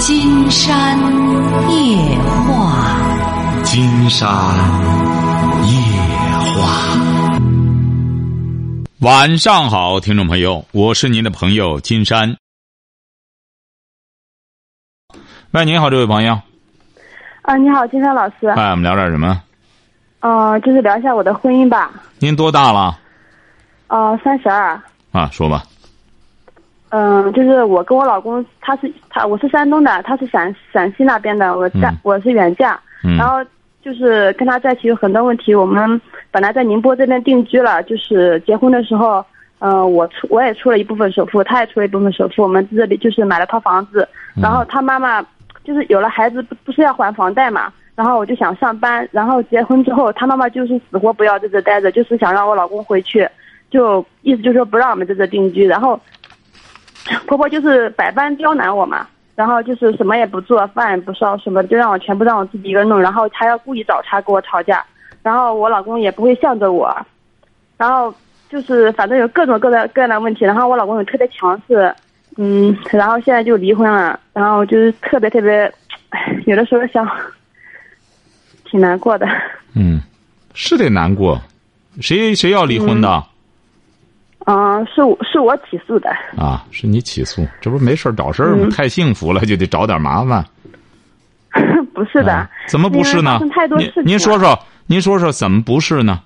金山夜话，金山夜话。晚上好，听众朋友，我是您的朋友金山。喂，您好，这位朋友。啊，你好，金山老师。哎，我们聊点什么？呃，就是聊一下我的婚姻吧。您多大了？呃，三十二。啊，说吧。嗯，就是我跟我老公，他是他，我是山东的，他是陕陕西那边的，我嫁、嗯我是远嫁，嗯然后就是跟他在一起有很多问题。我们本来在宁波这边定居了，就是结婚的时候，嗯、我出我也出了一部分首付，他也出了一部分首付，我们这里就是买了套房子，然后他妈妈就是有了孩子，不不是要还房贷嘛，然后我就想上班，然后结婚之后，他妈妈就是死活不要在这待着，就是想让我老公回去，就意思就是说不让我们在这定居，然后。婆婆就是百般刁难我嘛，然后就是什么也不做，饭也不烧，什么就让我全部让我自己一个人弄，然后她要故意找茬跟我吵架，然后我老公也不会向着我，然后就是反正有各种各的各样的问题，然后我老公也特别强势，嗯，然后现在就离婚了，然后就是特别特别，有的时候想，挺难过的。嗯，是得难过。谁谁要离婚的？嗯，是我是我起诉的。啊，是你起诉，这不是没事儿找事儿吗？嗯太幸福了，就得找点麻烦。不是的、啊怎么不是呢您说说，您说说怎么不是呢？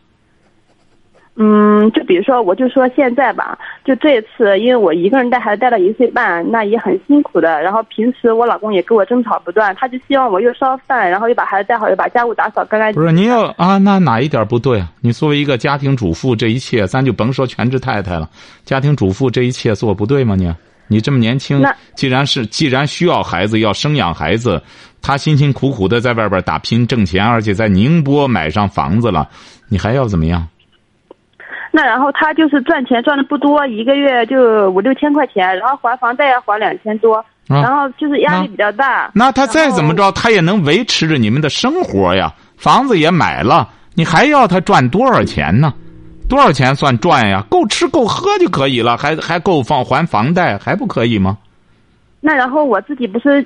嗯，就比如说，我就说现在吧，就这一次，因为我一个人带孩子带了一岁半，那也很辛苦的。然后平时我老公也跟我争吵不断，他就希望我又烧饭，然后又把孩子带好，又把家务打扫干干净不是您要啊，那哪一点不对啊？你作为一个家庭主妇，这一切咱就甭说全职太太了，家庭主妇这一切做不对吗？你你这么年轻那，既然是既然需要孩子，要生养孩子，他辛辛苦苦的在外边打拼挣钱，而且在宁波买上房子了，你还要怎么样？那然后他就是赚钱赚的不多，一个月就五六千块钱，然后还房贷要还两千多，啊然后就是压力比较大。那他再怎么？着，他也能维持着你们的生活呀。房子也买了，你还要他赚多少钱呢？多少钱算赚呀？够吃够喝就可以了，还还够放还房贷，还不可以吗？那然后我自己不是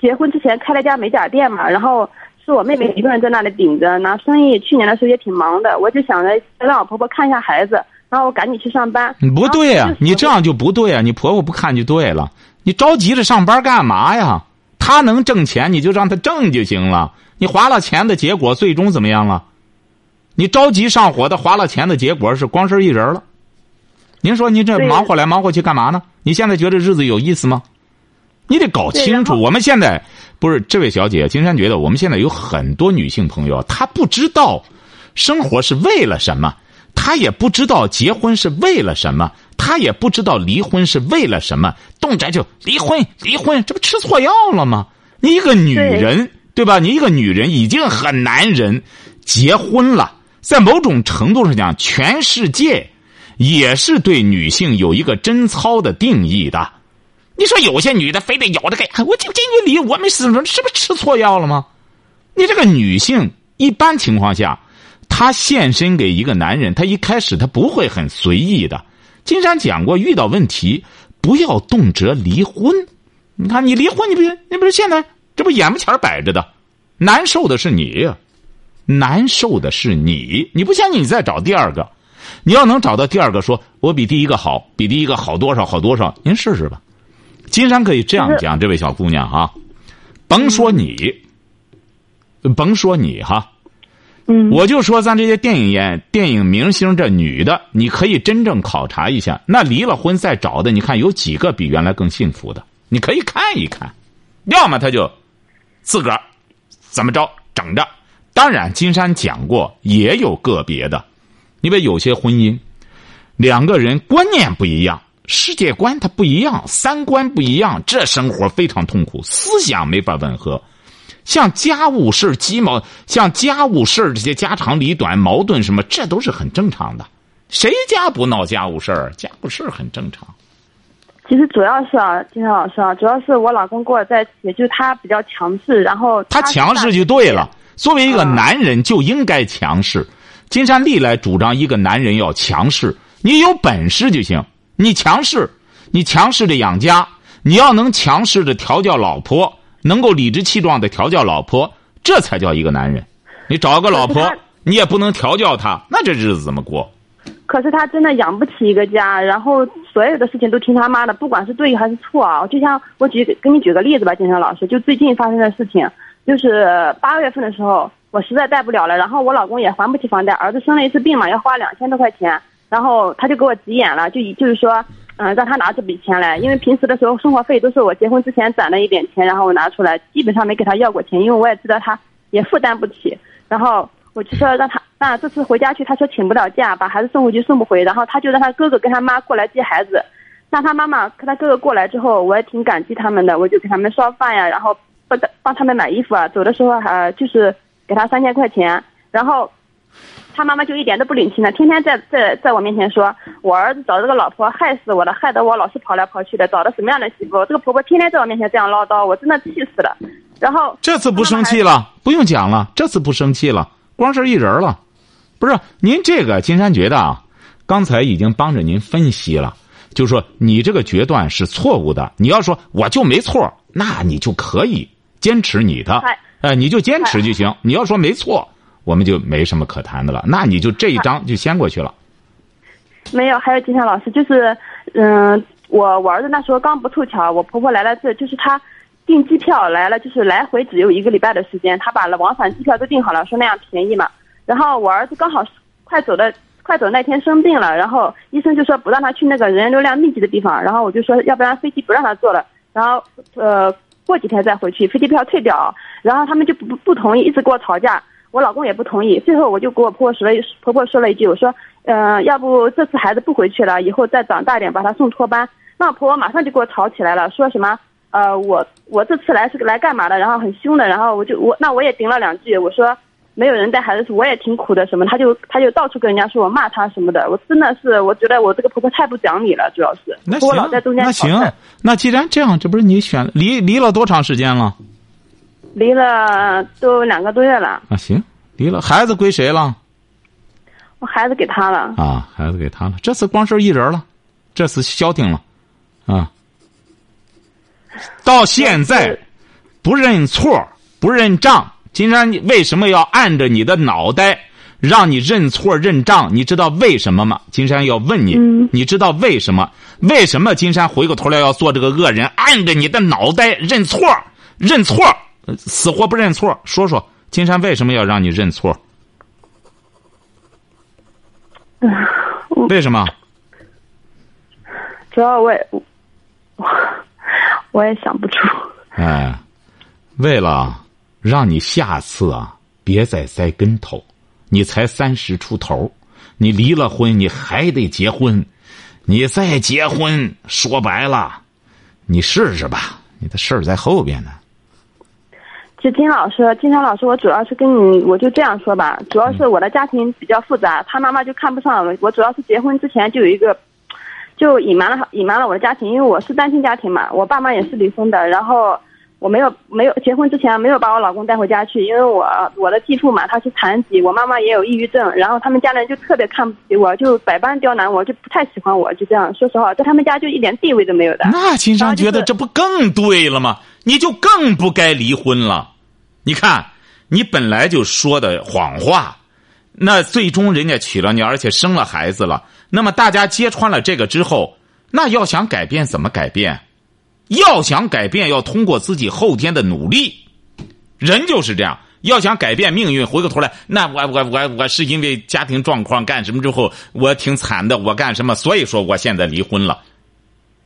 结婚之前开了家美甲店嘛，然后是我妹妹一个人在那里顶着，拿生意去年的时候也挺忙的，我就想着让我婆婆看一下孩子，然后我赶紧去上班。不对呀、然后就是你这样就不对呀、你婆婆不看就对了，你着急着上班干嘛呀？她能挣钱，你就让她挣就行了。你花了钱的结果，最终怎么样了？你着急上火的花了钱的结果是光身一人了。您说您这忙活来忙活去干嘛呢？你现在觉得日子有意思吗？你得搞清楚，我们现在不是这位小姐，金山觉得我们现在有很多女性朋友，她不知道生活是为了什么，她也不知道结婚是为了什么，她也不知道离婚是为了什么，动辄就离婚离婚，这不吃错药了吗？你一个女人对吧？你一个女人已经很男人，结婚了，在某种程度上讲，全世界也是对女性有一个贞操的定义的。你说有些女的非得咬着给，我就坚决离，我没事，是不是吃错药了吗？你这个女性一般情况下，她献身给一个男人，她一开始她不会很随意的。金山讲过，遇到问题不要动辄离婚。你看，你离婚，你不是你不是现在这不眼巴前摆着的，难受的是你，难受的是你。你不相信，你再找第二个，你要能找到第二个，说我比第一个好，比第一个好多少好多少，您试试吧。金山可以这样讲，这位小姑娘哈，甭说你，甭说你哈，嗯，我就说咱这些电影演电影明星这女的，你可以真正考察一下，那离了婚再找的，你看有几个比原来更幸福的？你可以看一看，要么他就自个儿怎么着整着。当然，金山讲过，也有个别的，因为有些婚姻，两个人观念不一样，世界观它不一样，三观不一样，这生活非常痛苦，思想没法吻合。像家务事儿鸡毛，像家务事儿这些家长里短、矛盾什么，这都是很正常的。谁家不闹家务事儿？家务事儿很正常。其实主要是啊，金山老师啊，主要是我老公跟我在一起，就是他比较强势，然后他是强势就对了。作为一个嗯男人，就应该强势。金山历来主张一个男人要强势，你有本事就行。你强势，你强势的养家，你要能强势的调教老婆，能够理直气壮的调教老婆，这才叫一个男人。你找个老婆你也不能调教她，那这日子怎么过？可是他真的养不起一个家，然后所有的事情都听他妈的，不管是对还是错啊。就像我举给你举个例子吧，金山老师，就最近发生的事情，就是八月份的时候，我实在带不了了，然后我老公也还不起房贷，儿子生了一次病嘛，要花两千多块钱，然后他就给我急眼了，就就是说，嗯、让他拿这笔钱来，因为平时的时候生活费都是我结婚之前攒了一点钱，然后我拿出来，基本上没给他要过钱，因为我也知道他也负担不起，然后我就说让他，那这次回家去，他说请不了假，把孩子送回去送不回，然后他就让他哥哥跟他妈过来接孩子，那他妈妈跟他哥哥过来之后，我也挺感激他们的，我就给他们烧饭呀，然后帮帮他们买衣服啊，走的时候还就是给他三千块钱，然后他妈妈就一点都不领情了，天天在在在我面前说，我儿子找这个老婆害死我了，害得我老是跑来跑去的，找的什么样的媳妇？这个婆婆天天在我面前这样唠叨，我真的气死了。然后这次不生气了，不用讲了，这次不生气了，光是一人了。不是您这个金山觉得啊，刚才已经帮着您分析了，就说你这个决断是错误的。你要说我就没错，那你就可以坚持你的嗨，哎，你就坚持就行。你要说没错，我们就没什么可谈的了。那你就这一章就先过去了。没有，还有金山老师，就是，嗯，我我儿子那时候刚不凑巧，我婆婆来了这，就是她订机票来了，就是来回只有一个礼拜的时间，她把往返机票都订好了，说那样便宜嘛。然后我儿子刚好快走的快走那天生病了，然后医生就说不让他去那个人流量密集的地方，然后我就说要不然飞机不让他坐了，然后呃过几天再回去，飞机票退掉，然后他们就不不同意，一直跟我吵架。我老公也不同意，最后我就给我婆婆说了一婆婆说了一句，我说，呃，要不这次孩子不回去了，以后再长大点把他送托班。那婆婆马上就给我吵起来了，说什么，呃，我我这次来是来干嘛的？然后很凶的，然后我就我那我也顶了两句，我说没有人带孩子，我也挺苦的什么，他就他就到处跟人家说我骂他什么的，我真的是我觉得我这个婆婆太不讲理了，主要是那和我老在中行，那行，那既然这样，这不是你选离离了多长时间了？离了都两个多月了，啊，行，离了，孩子归谁了？我孩子给他了。啊，孩子给他了，这次光剩一人了，这次消停了，啊，到现在不认错不认账，金山你为什么要按着你的脑袋让你认错认账？你知道为什么吗？金山要问你，嗯你知道为什么？为什么金山回过头来要做这个恶人，按着你的脑袋认错认错，呃死活不认错？说说，金山为什么要让你认错？为什么？主要我也我我也想不出。哎，为了让你下次啊别再栽跟头，你才三十出头，你离了婚你还得结婚，你再结婚，说白了，你试试吧，你的事儿在后边呢。就金老师，金山老师，我主要是跟你，我就这样说吧，主要是我的家庭比较复杂，他妈妈就看不上我。我主要是结婚之前就有一个，就隐瞒了隐瞒了我的家庭，因为我是单亲家庭嘛，我爸妈也是离婚的，然后我没有没有结婚之前没有把我老公带回家去，因为我我的继父嘛他是残疾，我妈妈也有抑郁症，然后他们家人就特别看不起我，就百般刁难我，就不太喜欢我，就这样。说实话，在他们家就一点地位都没有的。那金山觉得这不更对了吗？你就更不该离婚了。你看，你本来就说的谎话，那最终人家娶了你，而且生了孩子了。那么大家揭穿了这个之后，那要想改变怎么改变？要想改变，要通过自己后天的努力。人就是这样，要想改变命运，回过头来，那我我我我是因为家庭状况干什么之后，我挺惨的，我干什么，所以说我现在离婚了。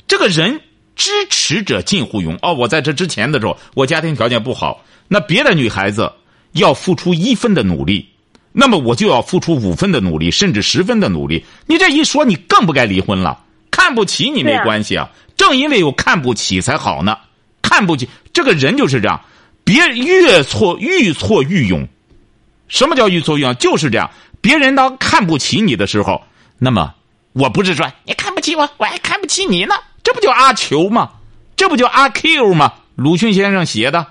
这个人支持者近乎勇哦，我在这之前的时候，我家庭条件不好，那别的女孩子要付出一分的努力，那么我就要付出五分的努力，甚至十分的努力。你这一说，你更不该离婚了。看不起你没关系啊，正因为有看不起才好呢。看不起这个人就是这样，别越错愈挫愈勇。什么叫愈挫愈勇？就是这样，别人当看不起你的时候，那么我不是说你看不起我，我还看不起你呢，这不就阿球吗？这不就阿 Q 吗？鲁迅先生写的，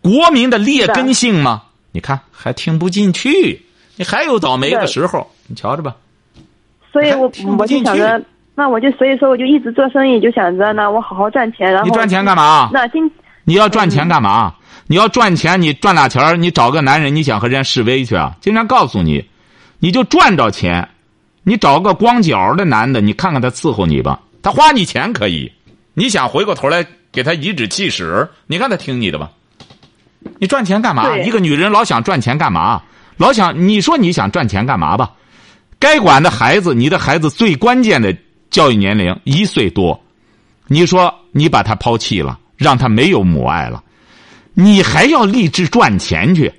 国民的劣根性吗？你看还听不进去，你还有倒霉的时候，你瞧着吧。所以我听不我就进去想着，那我就所以说我就一直做生意，就想着呢，我好好赚钱，然后你赚钱干嘛？那今你要赚钱干嘛？你要赚钱，你赚俩钱儿，你找个男人，你想和人家示威去啊？经常告诉你，你就赚着钱，你找个光脚的男的，你看看他伺候你吧，他花你钱可以，你想回过头来给他颐指气使，你看他听你的吧？你赚钱干嘛？一个女人老想赚钱干嘛？老想你说你想赚钱干嘛吧？该管的孩子，你的孩子最关键的教育年龄一岁多，你说你把他抛弃了，让他没有母爱了，你还要立志赚钱去？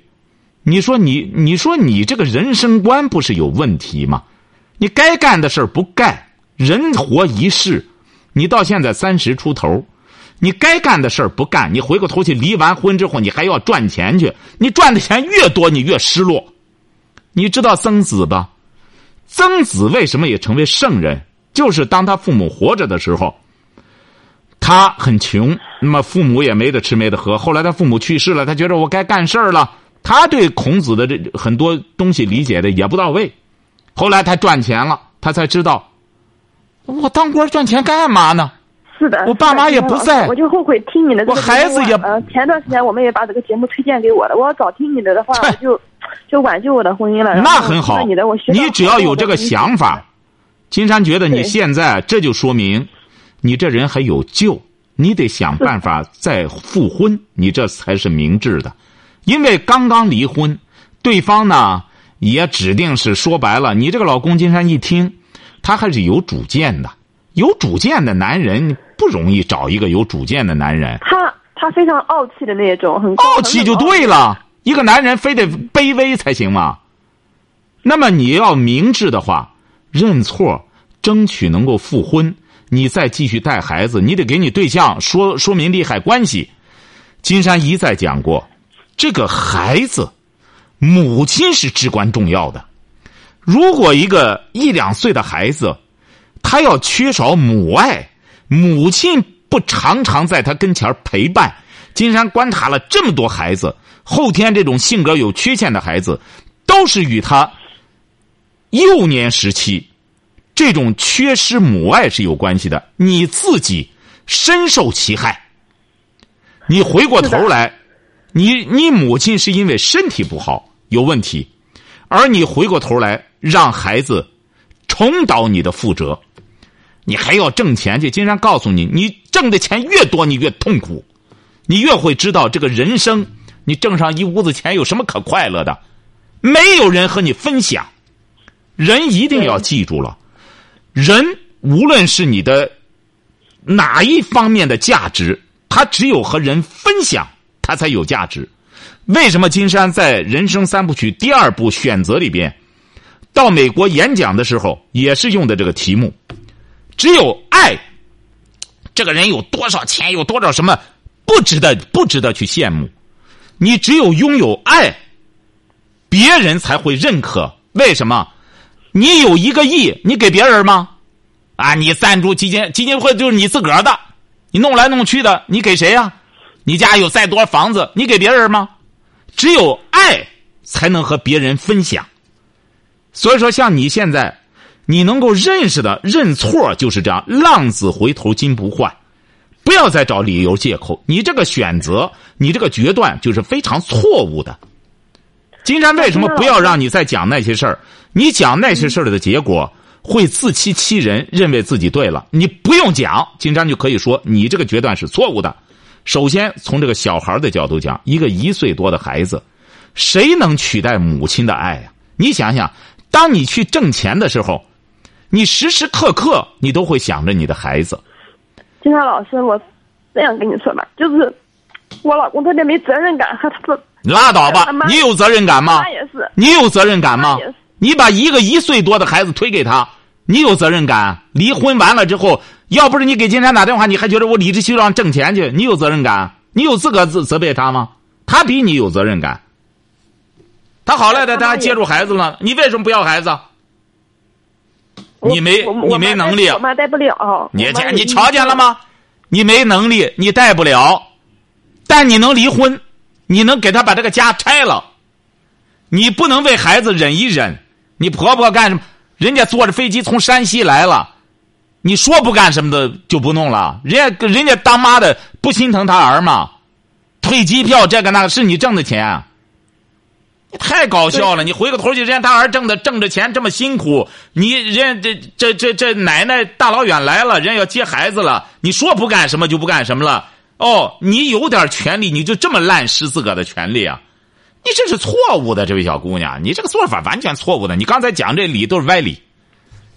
你说你你说你这个人生观不是有问题吗？你该干的事儿不干，人活一世，你到现在三十出头，你该干的事儿不干，你回过头去离完婚之后，你还要赚钱去，你赚的钱越多，你越失落。你知道曾子吧？曾子为什么也成为圣人？就是当他父母活着的时候，他很穷，那么父母也没得吃没得喝。后来他父母去世了，他觉得我该干事儿了。他对孔子的这很多东西理解的也不到位。后来他赚钱了，他才知道，我当官赚钱干嘛呢？是的，我爸妈也不在。我就后悔听你的我孩子也前段时间我们也把这个节目推荐给我了，我要早听你的的话，我就就挽救我的婚姻了。那很好。你的我你只要有这个想法，金山觉得你现在这就说明，你这人还有救，你得想办法再复婚，你这才是明智的。因为刚刚离婚，对方呢也指定是说白了，你这个老公金山一听，他还是有主见的，有主见的男人不容易找一个有主见的男人。他他非常傲气的那种，很傲气就对。了。一个男人非得卑微才行吗？那么你要明智的话，认错，争取能够复婚，你再继续带孩子，你得给你对象说说明利害关系。金山一再讲过，这个孩子，母亲是至关重要的。如果一个一两岁的孩子，他要缺少母爱，母亲不常常在他跟前陪伴。金山观察了这么多孩子，后天这种性格有缺陷的孩子，都是与他幼年时期这种缺失母爱是有关系的。你自己深受其害。你回过头来，你你母亲是因为身体不好有问题，而你回过头来让孩子重蹈你的覆辙，你还要挣钱去。金山告诉你，你挣的钱越多，你越痛苦，你越会知道这个人生，你挣上一屋子钱有什么可快乐的？没有人和你分享。人一定要记住了，人无论是你的哪一方面的价值，他只有和人分享，他才有价值。为什么金山在人生三部曲第二部选择里边，到美国演讲的时候也是用的这个题目？只有爱，这个人有多少钱，有多少什么，不值得不值得去羡慕。你只有拥有爱，别人才会认可。为什么？你有一个亿，你给别人吗？啊，你赞助基金基金会就是你自个儿的，你弄来弄去的，你给谁呀、你家有再多房子，你给别人吗？只有爱才能和别人分享。所以说，像你现在，你能够认识的认错就是这样，浪子回头金不换，不要再找理由借口。你这个选择，你这个决断就是非常错误的。金山为什么不要让你再讲那些事儿？你讲那些事儿的结果会自欺欺人，认为自己对了。你不用讲，金山就可以说你这个决断是错误的。首先从这个小孩的角度讲，一个一岁多的孩子，谁能取代母亲的爱呀、你想想，当你去挣钱的时候，你时时刻刻你都会想着你的孩子。金山老师，我这样跟你说吧，就是我老公特别没责任感，和他说拉倒吧，你有责任感吗他？也是，你有责任感吗？你把一个一岁多的孩子推给他，你有责任感？离婚完了之后，要不是你给金山打电话，你还觉得我理直气壮挣钱去？你有责任感？你有资格责责备他吗？他比你有责任感。他好赖的，他还接住孩子了，你为什么不要孩子？你没你没能力我妈带不了。你我妈有你瞧见了吗？你没能力，你带不了，但你能离婚，你能给他把这个家拆了。你不能为孩子忍一忍，你婆婆干什么？人家坐着飞机从山西来了，你说不干什么的就不弄了。人家人家当妈的不心疼他儿吗？退机票这个那个是你挣的钱。你太搞笑了！你回个头去，人家大儿挣的挣着钱这么辛苦，你人这这这这奶奶大老远来了，人家要接孩子了，你说不干什么就不干什么了。哦，你有点权利，你就这么滥施自个的权利啊？你这是错误的，这位小姑娘，你这个做法完全错误的。你刚才讲这理都是歪理，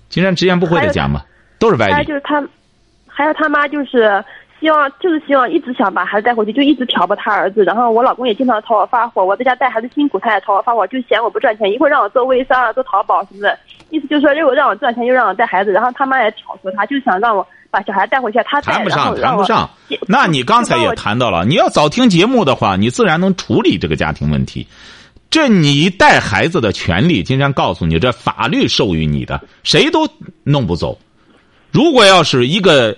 竟然直言不讳的讲嘛，都是歪理。还有就是他，还有他妈就是。希望就是希望一直想把孩子带回去，就一直挑拨他儿子。然后我老公也经常朝我发火，我在家带孩子辛苦，他也朝我发火，就嫌我不赚钱，一会儿让我做微商啊，做淘宝什么的，意思就是说又让我赚钱，又让我带孩子。然后他妈也挑唆他，就想让我把小孩带回去，他谈不上，谈不上。那你刚才也谈到了，你要早听节目的话，你自然能处理这个家庭问题。这你带孩子的权利，今天告诉你，这法律授予你的，谁都弄不走。如果要是一个。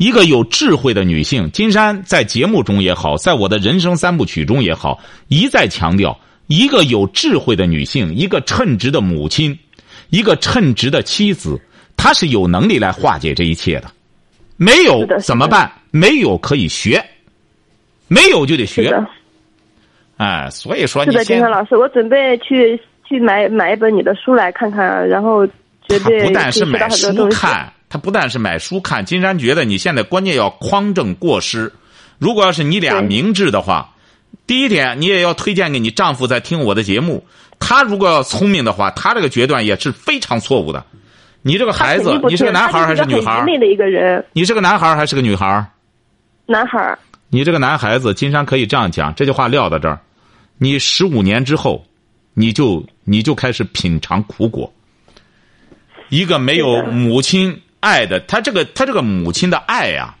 一个有智慧的女性，金山在节目中也好，在我的人生三部曲中也好，一再强调：一个有智慧的女性，一个称职的母亲，一个称职的妻子，她是有能力来化解这一切的。没有怎么办？没有可以学，没有就得学。哎，所以说，是的，金山老师，我准备去去买买一本你的书来看看，然后绝对不但是买书看。他不但是买书看，金山觉得你现在关键要匡正过失。如果要是你俩明智的话，第一点你也要推荐给你丈夫在听我的节目。他如果要聪明的话，他这个决断也是非常错误的。你这个孩子，你是个男孩还是女孩？的一个人。你是个男孩还是个女孩？男孩。你这个男孩子，金山可以这样讲，这句话撂到这儿，你十五年之后，你就你就开始品尝苦果。一个没有母亲。爱的，他这个他这个母亲的爱呀，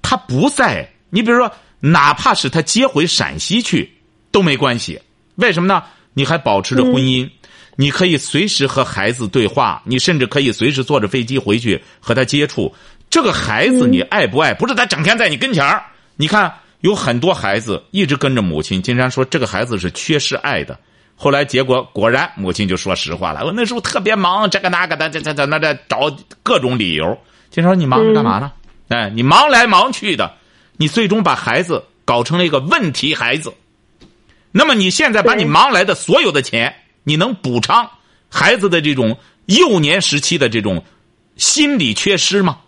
他不在。你比如说，哪怕是他接回陕西去都没关系。为什么呢？你还保持着婚姻，你可以随时和孩子对话，你甚至可以随时坐着飞机回去和他接触。这个孩子你爱不爱？不是他整天在你跟前儿。你看有很多孩子一直跟着母亲，经常说这个孩子是缺失爱的。后来结果果然，母亲就说实话了。我那时候特别忙，这个那个的，这这这那这找各种理由。就说你忙着干嘛呢？哎，你忙来忙去的，你最终把孩子搞成了一个问题孩子。那么你现在把你忙来的所有的钱，你能补偿孩子的这种幼年时期的这种心理缺失吗？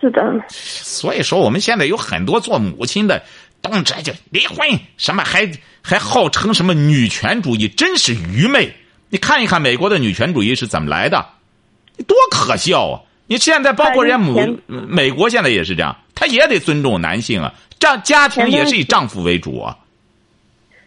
是的。所以说，我们现在有很多做母亲的。动辄就离婚，什么还还号称什么女权主义，真是愚昧！你看一看美国的女权主义是怎么来的，你多可笑啊！你现在包括人家母美国现在也是这样，他也得尊重男性啊，丈家庭也是以丈夫为主啊。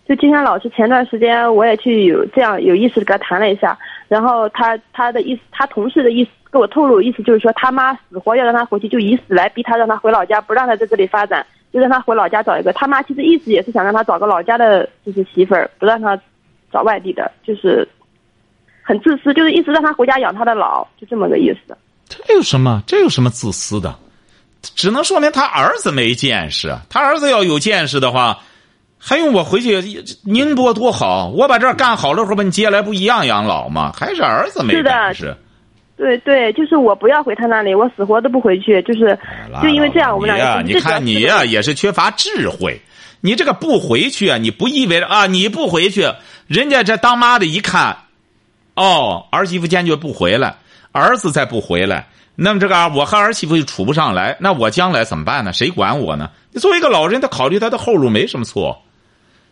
就金山老师前段时间我也去有这样有意识的跟他谈了一下，然后他他的意思，他同事的意思跟我透露，意思就是说他妈死活要让他回去，就以死来逼他，让他回老家，不让他在这里发展。就让他回老家找一个，他妈其实一直也是想让他找个老家的，就是媳妇儿，不让他找外地的，就是很自私，就是一直让他回家养他的老，就这么个意思。这有什么？这有什么自私的？只能说明他儿子没见识。他儿子要有见识的话，还用我回去宁波多好？我把这儿干好了后，把你接来，不一样养老吗？还是儿子没本事。对对，就是我不要回他那里，我死活都不回去。就是，就因为这样，我们俩。你看你呀，也是缺乏智慧。你这个不回去啊，你不意味着啊，你不回去，人家这当妈的一看，哦，儿媳妇坚决不回来，儿子再不回来，那么这个我和儿媳妇就处不上来，那我将来怎么办呢？谁管我呢？你作为一个老人，他考虑他的后路没什么错。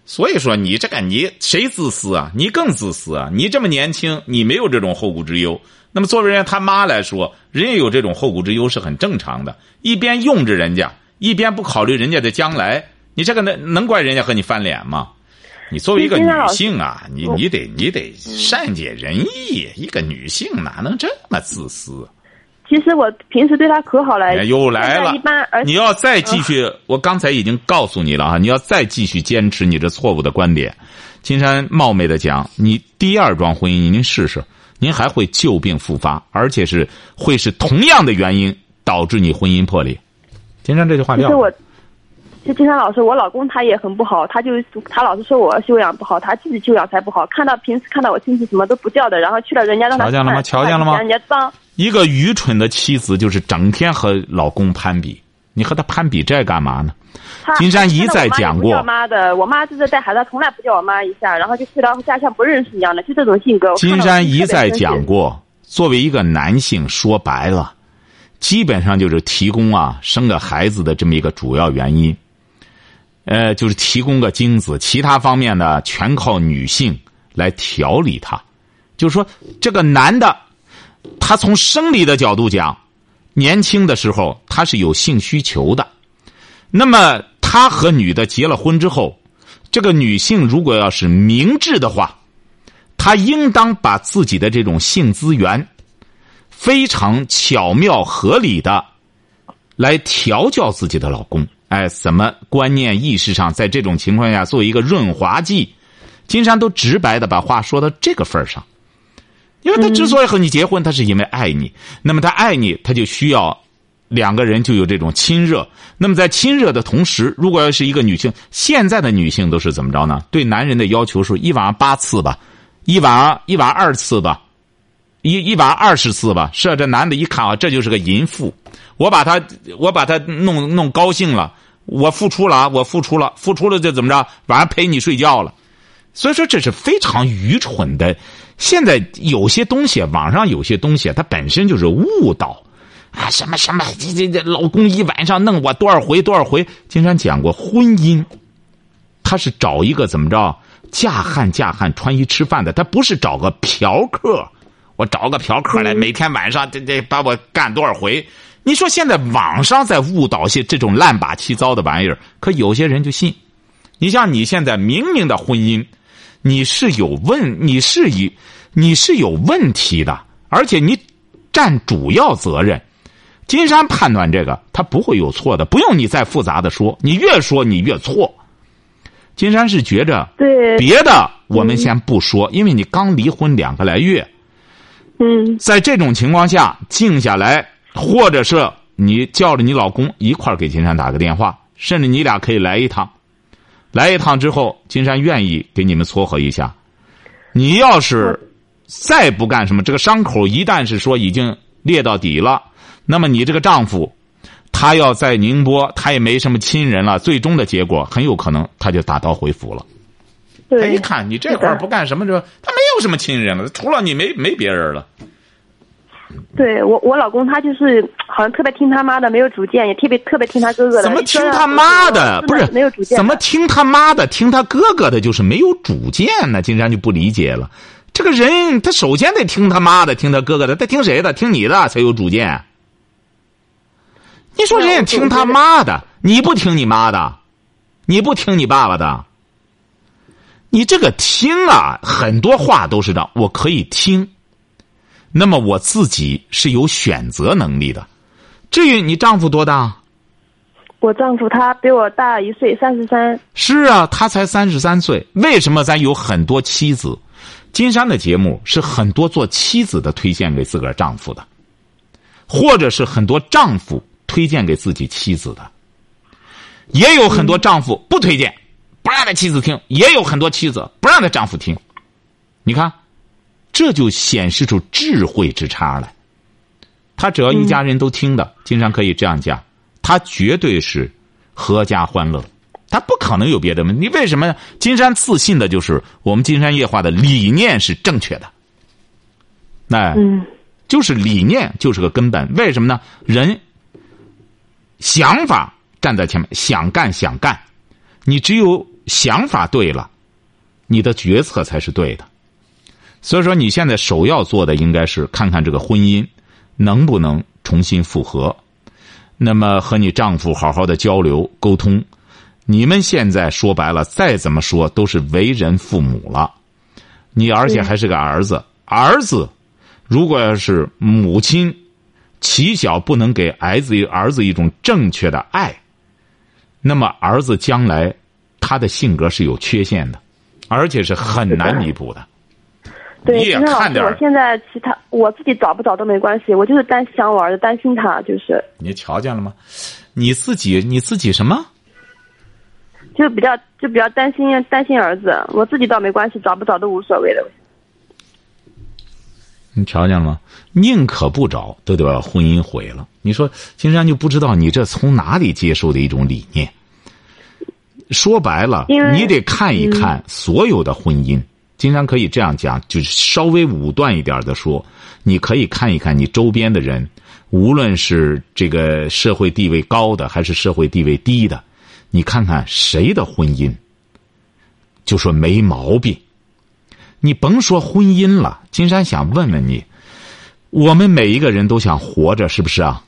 所以说，你这个你谁自私啊？你更自私啊！你这么年轻，你没有这种后顾之忧。那么作为人家他妈来说，人家有这种后顾之忧是很正常的。一边用着人家，一边不考虑人家的将来，你这个能能怪人家和你翻脸吗？你作为一个女性啊，你你得你得善解人意。一个女性哪能这么自私？其实我平时对他可好了，又来了。你要再继续，我刚才已经告诉你了啊！你要再继续坚持你这错误的观点，金山冒昧的讲，你第二桩婚姻您试试，您还会旧病复发，而且是会是同样的原因导致你婚姻破裂。金山这句话撂。其实我，就金山老师，我老公他也很不好，他就他老是说我修养不好，他自己修养才不好。看到平时看到我亲戚什么都不叫的，然后去了人家让他瞧见了吗？瞧见了吗？人家脏。一个愚蠢的妻子就是整天和老公攀比，你和他攀比这干嘛呢？金山一再讲过妈的，我妈就是带孩子，从来不叫我妈一下，然后就睡到家像不认识一样的，就这种性格。金山一再讲过，作为一个男性，说白了，基本上就是提供啊生个孩子的这么一个主要原因。呃，就是提供个精子，其他方面呢全靠女性来调理他。就是说，这个男的，他从生理的角度讲，年轻的时候他是有性需求的。那么他和女的结了婚之后，这个女性如果要是明智的话，她应当把自己的这种性资源非常巧妙合理的来调教自己的老公。哎，怎么观念意识上，在这种情况下做一个润滑剂，金山都直白的把话说到这个份儿上。因为他之所以和你结婚，他是因为爱你。那么他爱你，他就需要两个人就有这种亲热。那么在亲热的同时，如果要是一个女性，现在的女性都是怎么着呢？对男人的要求是一晚上八次吧，一晚上一晚二次吧，一一晚二十次吧。是啊，这男的一看啊，这就是个淫妇。我把他，我把他弄弄高兴了，我付出了啊，我付出了，付出了就怎么着？晚上陪你睡觉了。所以说这是非常愚蠢的。现在有些东西，网上有些东西，它本身就是误导啊！什么什么，这这这，老公一晚上弄我多少回多少回？金山讲过，婚姻，他是找一个怎么着嫁汉嫁汉穿衣吃饭的，他不是找个嫖客。我找个嫖客来，每天晚上这这把我干多少回？你说现在网上在误导些这种乱八七糟的玩意儿，可有些人就信。你像你现在明明的婚姻。你是有问，你是以你是有问题的，而且你占主要责任。金山判断这个，他不会有错的，不用你再复杂的说，你越说你越错。金山是觉着，对别的我们先不说，因为你刚离婚两个来月，嗯，在这种情况下静下来，或者是你叫着你老公一块儿给金山打个电话，甚至你俩可以来一趟。来一趟之后，金山愿意给你们撮合一下。你要是再不干什么，这个伤口一旦是说已经裂到底了，那么你这个丈夫，他要在宁波，他也没什么亲人了，最终的结果很有可能他就打道回府了。他对一，看你这块儿不干什么，这他没有什么亲人了，除了你没没别人了。对我我老公他就是好像特别听他妈的，没有主见，也特别特别听他哥哥的。怎么听他妈的？不是没有主见？怎么听他妈的？听他哥哥的，就是没有主见呢？金山就不理解了。这个人，他首先得听他妈的，听他哥哥的，他听谁的？听你的才有主见。你说人家听他妈的，你不听你妈的，你不听你爸爸的，你这个听啊，很多话都是这样，我可以听。那么我自己是有选择能力的。至于你丈夫多大？我丈夫他比我大一岁，三十三。是啊，他才三十三岁。为什么咱有很多妻子？金山的节目是很多做妻子的推荐给自个儿丈夫的，或者是很多丈夫推荐给自己妻子的，也有很多丈夫不推荐，不让他妻子听；也有很多妻子不让他丈夫听。你看，这就显示出智慧之差来。他只要一家人都听的，金山可以这样讲，他绝对是阖家欢乐。他不可能有别的问题。为什么呢？金山自信的就是我们金山夜话的理念是正确的。那、嗯就是理念就是个根本。为什么呢？人想法站在前面，想干想干，你只有想法对了，你的决策才是对的。所以说，你现在首要做的应该是看看这个婚姻能不能重新复合。那么和你丈夫好好的交流沟通。你们现在说白了，再怎么说都是为人父母了，你而且还是个儿子。儿子如果要是母亲起小不能给儿子儿子一种正确的爱，那么儿子将来他的性格是有缺陷的，而且是很难弥补的。对，你也看点儿我现在其他我自己找不找都没关系，我就是担想我儿子，担心他，就是你瞧见了吗？你自己你自己什么？就比较就比较担心担心儿子，我自己倒没关系，找不找都无所谓的。你瞧见了吗？宁可不找，都得把婚姻毁了。你说金山就不知道你这从哪里接受的一种理念？说白了，你得看一看所有的婚姻。金山可以这样讲，就是稍微武断一点的说，你可以看一看你周边的人，无论是这个社会地位高的还是社会地位低的，你看看谁的婚姻，就说没毛病。你甭说婚姻了，金山想问问你，我们每一个人都想活着，是不是啊？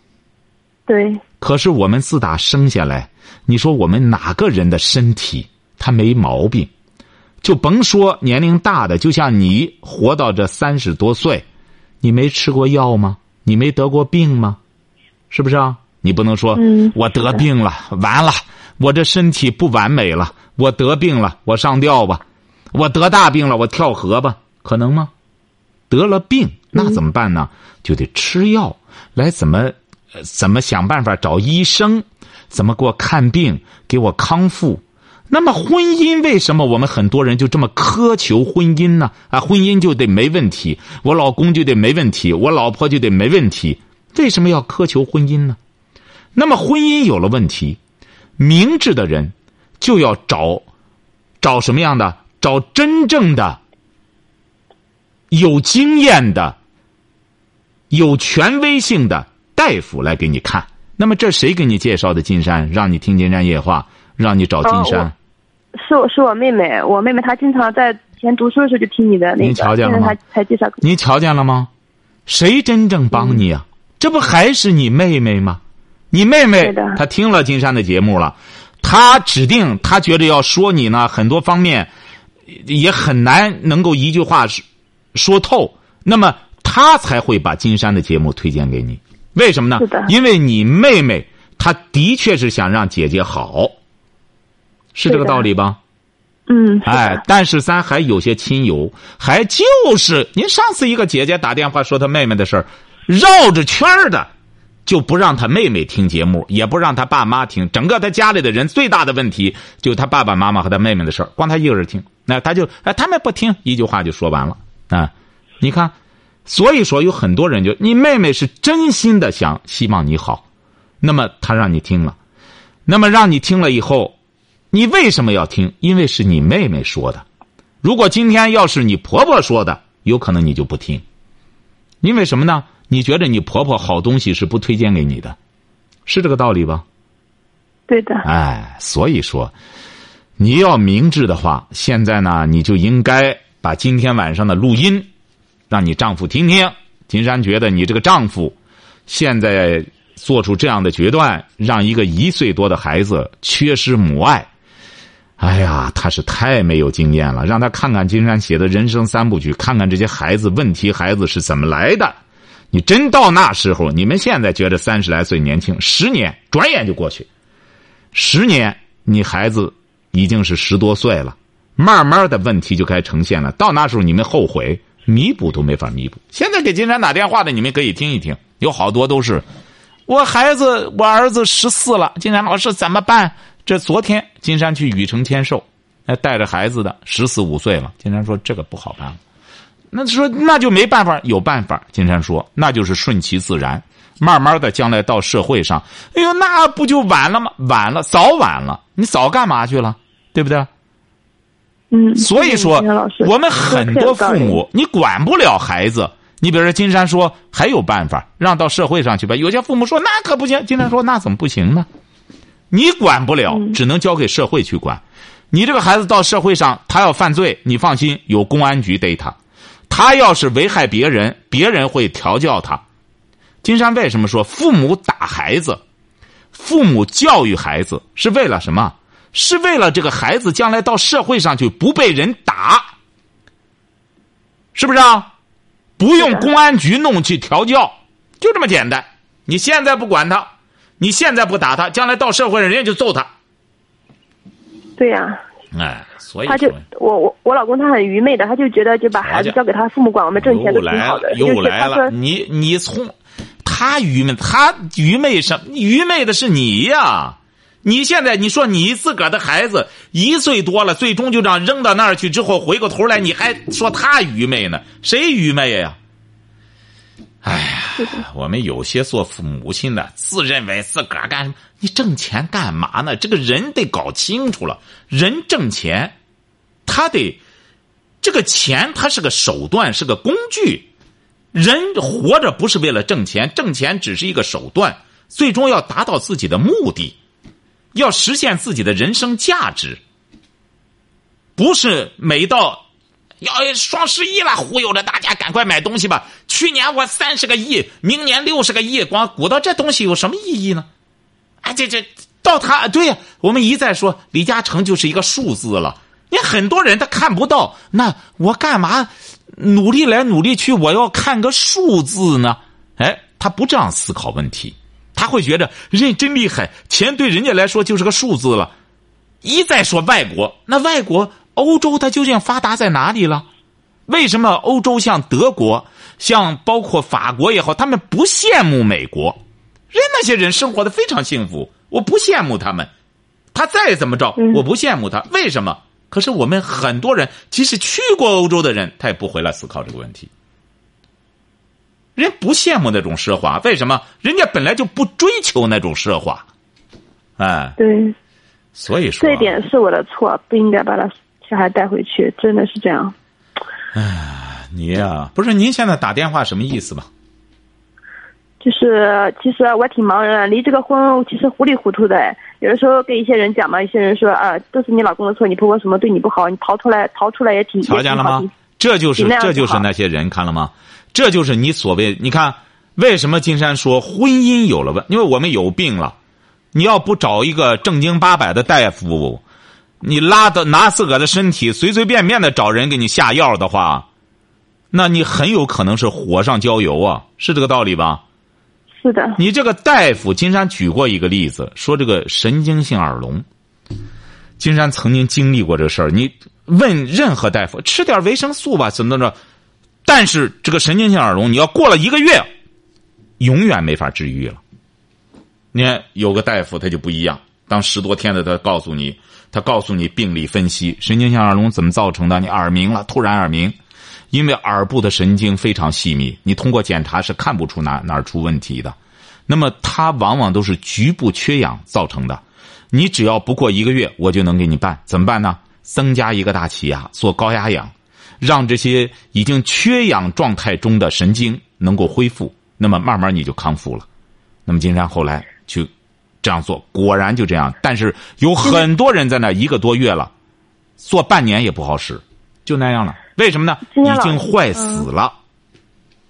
对。可是我们自打生下来，你说我们哪个人的身体他没毛病？就甭说年龄大的，就像你活到这三十多岁，你没吃过药吗？你没得过病吗？是不是啊？你不能说我得病了，完了，我这身体不完美了，我得病了，我上吊吧。我得大病了，我跳河吧？可能吗？得了病，那怎么办呢？就得吃药，来怎么怎么想办法找医生，怎么给我看病，给我康复。那么婚姻为什么我们很多人就这么苛求婚姻呢？啊，婚姻就得没问题，我老公就得没问题，我老婆就得没问题。为什么要苛求婚姻呢？那么婚姻有了问题，明智的人就要找找什么样的？找真正的、有经验的、有权威性的大夫来给你看。那么，这谁给你介绍的金山？让你听金山夜话，让你找金山？是我是我妹妹，我妹妹她经常在以前读书的时候就听你的那个，瞧见了吗？才介绍。您瞧见了吗？谁真正帮你啊？这不还是你妹妹吗？你妹妹她听了金山的节目了，她指定她觉得要说你呢，很多方面。也很难能够一句话说说透，那么她才会把金山的节目推荐给你。为什么呢？因为你妹妹她的确是想让姐姐好，是这个道理吧？嗯。哎，但是咱还有些亲友，还就是您上次一个姐姐打电话说她妹妹的事儿，绕着圈的。就不让她妹妹听节目，也不让她爸妈听。整个她家里的人最大的问题，就她爸爸妈妈和她妹妹的事儿，光她一个人听。那她就哎，他们不听，一句话就说完了啊！你看，所以说有很多人就你妹妹是真心的想希望你好，那么她让你听了，那么让你听了以后，你为什么要听？因为是你妹妹说的。如果今天要是你婆婆说的，有可能你就不听，因为什么呢？你觉得你婆婆好东西是不推荐给你的，是这个道理吧？对的。哎，所以说，你要明智的话，现在呢，你就应该把今天晚上的录音，让你丈夫听听。金山觉得你这个丈夫，现在做出这样的决断，让一个一岁多的孩子缺失母爱，哎呀，他是太没有经验了。让他看看金山写的人生三部曲，看看这些孩子问题孩子是怎么来的。你真到那时候，你们现在觉得三十来岁年轻，十年转眼就过去，十年你孩子已经是十多岁了，慢慢的问题就该呈现了。到那时候你们后悔，弥补都没法弥补。现在给金山打电话的，你们可以听一听，有好多都是我孩子，我儿子十四了，金山老师怎么办？这昨天金山去禹城签售，那，带着孩子的十四五岁了，金山说这个不好办了。那说那就没办法，有办法。金山说，那就是顺其自然，慢慢的，将来到社会上，哎呦，那不就晚了吗？晚了，早晚了。你早干嘛去了？对不对？嗯。所以说，我们很多父母，你管不了孩子。你比如说，金山说还有办法，让到社会上去吧。有些父母说那可不行。金山说那怎么不行呢？你管不了，只能交给社会去管。你这个孩子到社会上，他要犯罪，你放心，有公安局逮他。他要是危害别人，别人会调教他。金山为什么说父母打孩子，父母教育孩子是为了什么？是为了这个孩子将来到社会上去不被人打，是不是啊？不用公安局弄去调教，就这么简单。你现在不管他，你现在不打他，将来到社会上人家就揍他。对呀。哎。所以他就我我我老公他很愚昧的，他就觉得就把孩子交给他父母管，我们挣钱都挺好的。又来了，你你从他愚昧，他愚昧什愚昧的是你呀！你现在你说你自个儿的孩子一岁多了，最终就这样扔到那儿去之后，回过头来你还说他愚昧呢？谁愚昧呀？哎呀，我们有些做父母亲的，自认为自个儿干什么？你挣钱干嘛呢？这个人得搞清楚了，人挣钱，他得这个钱，它是个手段，是个工具。人活着不是为了挣钱，挣钱只是一个手段，最终要达到自己的目的，要实现自己的人生价值。不是每到要双十一了，忽悠着大家赶快买东西吧。去年我三十个亿，明年六十个亿，光鼓捣这东西有什么意义呢？啊，这这到他对呀，我们一再说李嘉诚就是一个数字了。你很多人他看不到，那我干嘛？努力来努力去，我要看个数字呢？哎，他不这样思考问题，他会觉得人真厉害，钱对人家来说就是个数字了。一再说外国，那外国欧洲它究竟发达在哪里了？为什么欧洲像德国，像包括法国也好，他们不羡慕美国？人那些人生活的非常幸福，我不羡慕他们。他再怎么着，我不羡慕他，为什么？可是我们很多人，即使去过欧洲的人，他也不回来思考这个问题。人不羡慕那种奢华，为什么？人家本来就不追求那种奢华，哎，对，所以说这一点是我的错，不应该把他小孩带回去，真的是这样。哎，你呀，不是您现在打电话什么意思吧？就是其实我挺茫然，离这个婚其实糊里糊涂的。有的时候跟一些人讲嘛，一些人说啊，都是你老公的错，你婆婆什么对你不好，你逃出来逃出来也挺瞧见了吗？这就是这就是那些人看了吗？这就是你所谓你看为什么金山说婚姻有了问？因为我们有病了，你要不找一个正经八百的大夫，你拉的拿自个儿的身体随随便便的找人给你下药的话，那你很有可能是火上浇油啊，是这个道理吧？是的，你这个大夫，金山举过一个例子，说这个神经性耳聋。金山曾经经历过这事儿，你问任何大夫，吃点维生素吧，怎么着？但是这个神经性耳聋，你要过了一个月，永远没法治愈了。你看有个大夫他就不一样，当十多天的他告诉你，他告诉你病理分析，神经性耳聋怎么造成的？你耳鸣了，突然耳鸣。因为耳部的神经非常细密，你通过检查是看不出哪哪出问题的。那么它往往都是局部缺氧造成的。你只要不过一个月，我就能给你办。怎么办呢？增加一个大气压，做高压氧，让这些已经缺氧状态中的神经能够恢复。那么慢慢你就康复了。那么金山后来就这样做，果然就这样。但是有很多人在那一个多月了，做半年也不好使，就那样了。为什么呢？已经坏死了。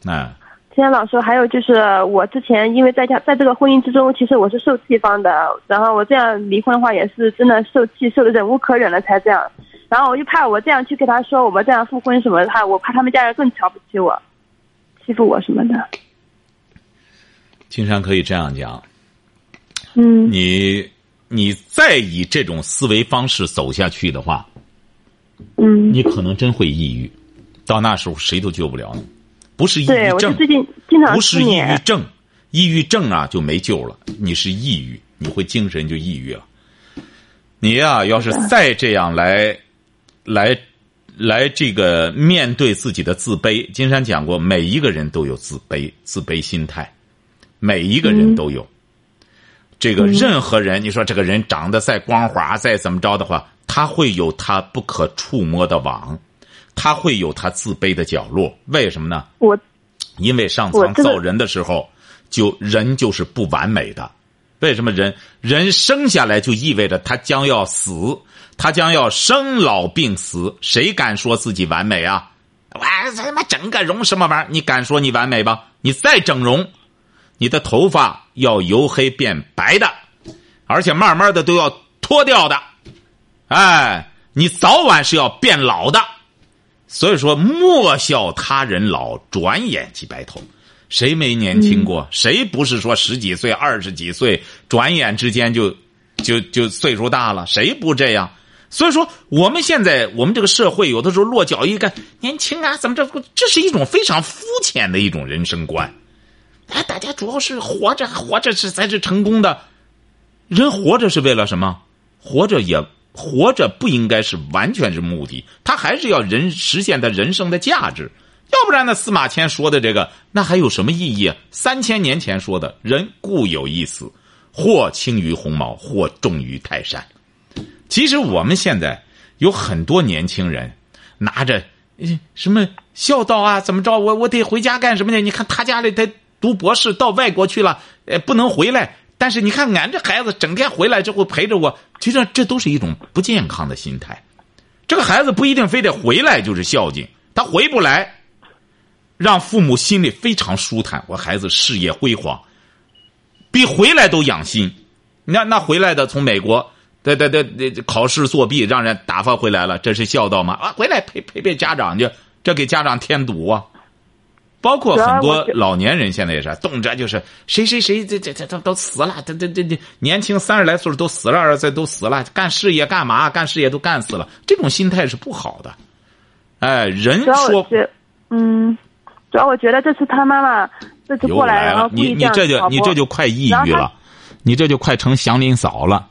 哎，金山老师，还有就是我之前因为在家在这个婚姻之中，其实我是受气方的。然后我这样离婚的话，也是真的受气，受的忍无可忍了才这样。然后我就怕我这样去跟他说我们这样复婚什么，他我怕他们家人更瞧不起我，欺负我什么的。金山可以这样讲，嗯，你你再以这种思维方式走下去的话。嗯，你可能真会抑郁，到那时候谁都救不了你。不是抑郁症，最近经常不是抑郁症，抑郁症啊就没救了。你是抑郁，你会精神就抑郁了。你呀，要是再这样来，来，来这个面对自己的自卑。金山讲过，每一个人都有自卑、自卑心态，每一个人都有。这个任何人，你说这个人长得再光滑，再怎么着的话。他会有他不可触摸的网，他会有他自卑的角落。为什么呢？我，因为上苍造人的时候，就人就是不完美的。为什么人人生下来就意味着他将要死，他将要生老病死？谁敢说自己完美啊？我他妈整个容什么玩意儿？你敢说你完美吧？你再整容，你的头发要由黑变白的，而且慢慢的都要脱掉的。哎，你早晚是要变老的，所以说莫笑他人老，转眼即白头。谁没年轻过？谁不是说十几岁、二十几岁，转眼之间就就就岁数大了？谁不这样？所以说，我们现在我们这个社会，有的时候落脚一个年轻啊，怎么着？这是一种非常肤浅的一种人生观。哎，大家主要是活着，活着是才是成功的。人活着是为了什么？活着也。活着不应该是完全是目的，他还是要人实现他人生的价值。要不然那司马迁说的这个，那还有什么意义？三千年前说的“人固有一死，或轻于鸿毛，或重于泰山”。其实我们现在有很多年轻人拿着什么孝道啊，怎么着？我我得回家干什么呢？你看他家里他读博士到外国去了，呃，不能回来。但是你看俺这孩子整天回来之后陪着我，其实这都是一种不健康的心态。这个孩子不一定非得回来就是孝敬，他回不来。让父母心里非常舒坦，我孩子事业辉煌，比回来都养心。那那回来的从美国，对对对，考试作弊让人打发回来了，这是孝道吗？啊，回来陪陪陪家长去，这给家长添堵啊。包括很多老年人现在也是，动辄就是谁谁谁这这这都都死了，这这这这年轻三十来岁都死了，儿子都死了，干事业干嘛？干事业都干死了，这种心态是不好的。哎，人说，嗯。主要我觉得这次他妈妈这次过来，然后你你这就你这就快抑郁了，你这就快成祥林嫂了。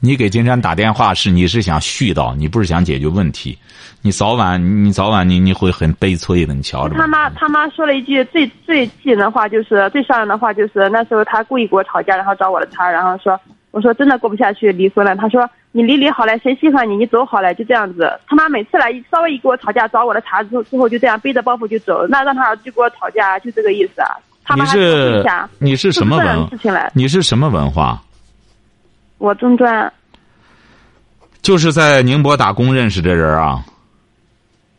你给金山打电话是你是想絮叨，你不是想解决问题。你早晚你早晚你你会很悲催的，你瞧着。他妈他妈说了一句最最气人的话，就是最伤人的话，就是那时候他故意跟我吵架，然后找我的茬，然后说。我说真的过不下去，离婚了。他说你离离好了，谁稀罕你，你走好了，就这样子。他妈每次来稍微一跟我吵架，找我的茬之后，之后就这样背着包袱就走。那让他儿子跟我吵架，就这个意思啊。你是你是什么文？你是什么文化？我中专。就是在宁波打工认识这人啊。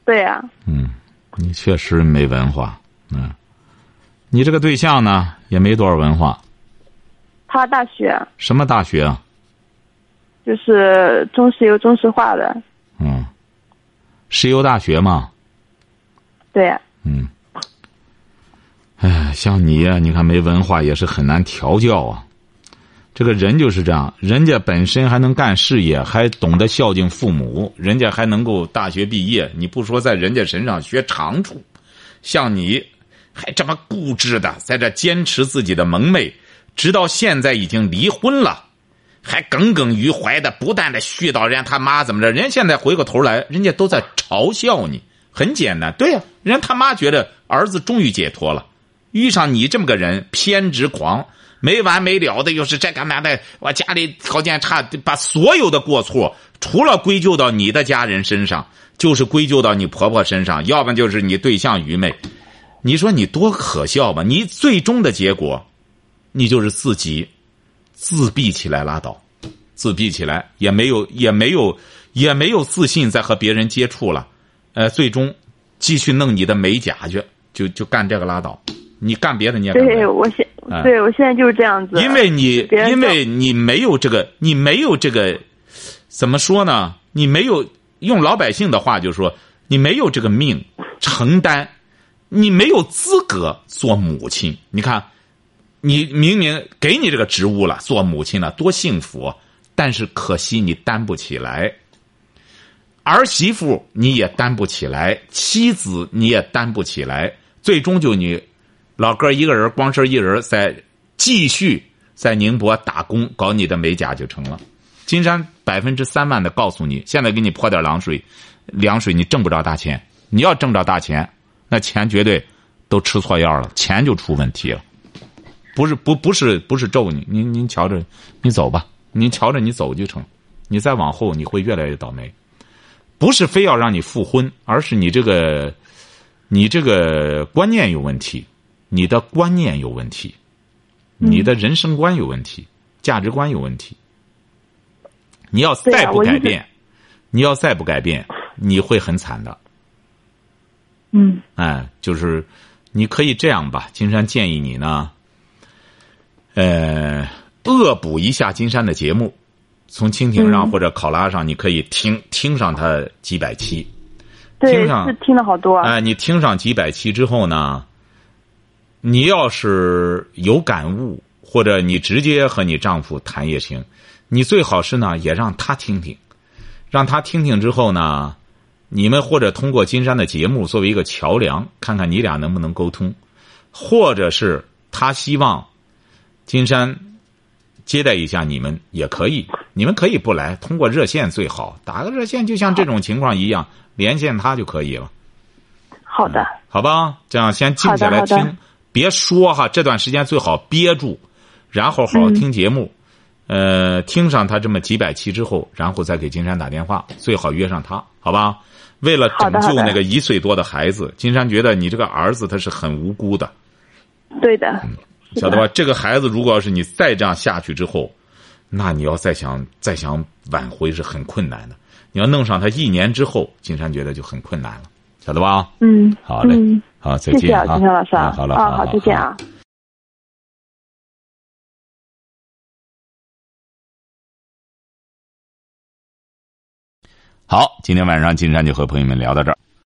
对呀。嗯，你确实没文化。嗯，你这个对象呢，也没多少文化。他大学什么大学啊？就是中石油中石化的。嗯，石油大学嘛。对。嗯。哎，像你呀，你看没文化也是很难调教啊。这个人就是这样，人家本身还能干事业，还懂得孝敬父母，人家还能够大学毕业。你不说在人家身上学长处，像你还这么固执的在这坚持自己的萌妹。直到现在已经离婚了，还耿耿于怀的，不断的絮叨人家他妈怎么着，人家现在回过头来，人家都在嘲笑你。很简单，对呀，人家他妈觉得儿子终于解脱了，遇上你这么个人，偏执狂，没完没了的，又是这干嘛的？我家里条件差，把所有的过错，除了归咎到你的家人身上，就是归咎到你婆婆身上，要不就是你对象愚昧。你说你多可笑吧？你最终的结果。你就是自己自闭起来拉倒，自闭起来也没有也没有也没有自信再和别人接触了，呃，最终继续弄你的美甲去，就就干这个拉倒。你干别的你也对我现对我现在就是这样子。因为你因为你没有这个你没有这个怎么说呢？你没有用老百姓的话就是说你没有这个命承担，你没有资格做母亲。你看。你明明给你这个职务了，做母亲了，多幸福！但是可惜你担不起来，儿媳妇你也担不起来，妻子你也担不起来，最终就你老哥一个人，光身一人在继续在宁波打工搞你的美甲就成了。金山百分之三万的告诉你，现在给你泼点凉水，凉水你挣不着大钱。你要挣着大钱，那钱绝对都吃错药了，钱就出问题了。不是不不是不是咒你，您您瞧着，你走吧，您瞧着你走就成，你再往后你会越来越倒霉。不是非要让你复婚，而是你这个，你这个观念有问题，你的观念有问题，你的人生观有问题，价值观有问题。你要再不改变，你要再不改变，你会很惨的。嗯。哎，就是你可以这样吧，金山建议你呢。呃，恶补一下金山的节目，从蜻蜓上或者考拉上，你可以听听上它几百期。听上是听了好多。哎，你听上几百期之后呢，你要是有感悟，或者你直接和你丈夫谈也行。你最好是呢，也让他听听，让他听听之后呢，你们或者通过金山的节目作为一个桥梁，看看你俩能不能沟通，或者是他希望。金山接待一下你们也可以，你们可以不来，通过热线最好，打个热线，就像这种情况一样，连线他就可以了。好的，好吧，这样先静下来听，别说哈，这段时间最好憋住，然后好好嗯听节目，呃，听上他这么几百期之后，然后再给金山打电话，最好约上他，好吧？为了拯救那个一岁多的孩子，金山觉得你这个儿子他是很无辜的，对的，晓得吧？这个孩子如果要是你再这样下去之后，那你要再想再想挽回是很困难的。你要弄上他一年之后，金山觉得就很困难了，晓得吧？嗯，好嘞嗯，好，再谢谢啊，见啊，金山老师好了，啊，好，再见啊。好，今天晚上金山就和朋友们聊到这儿。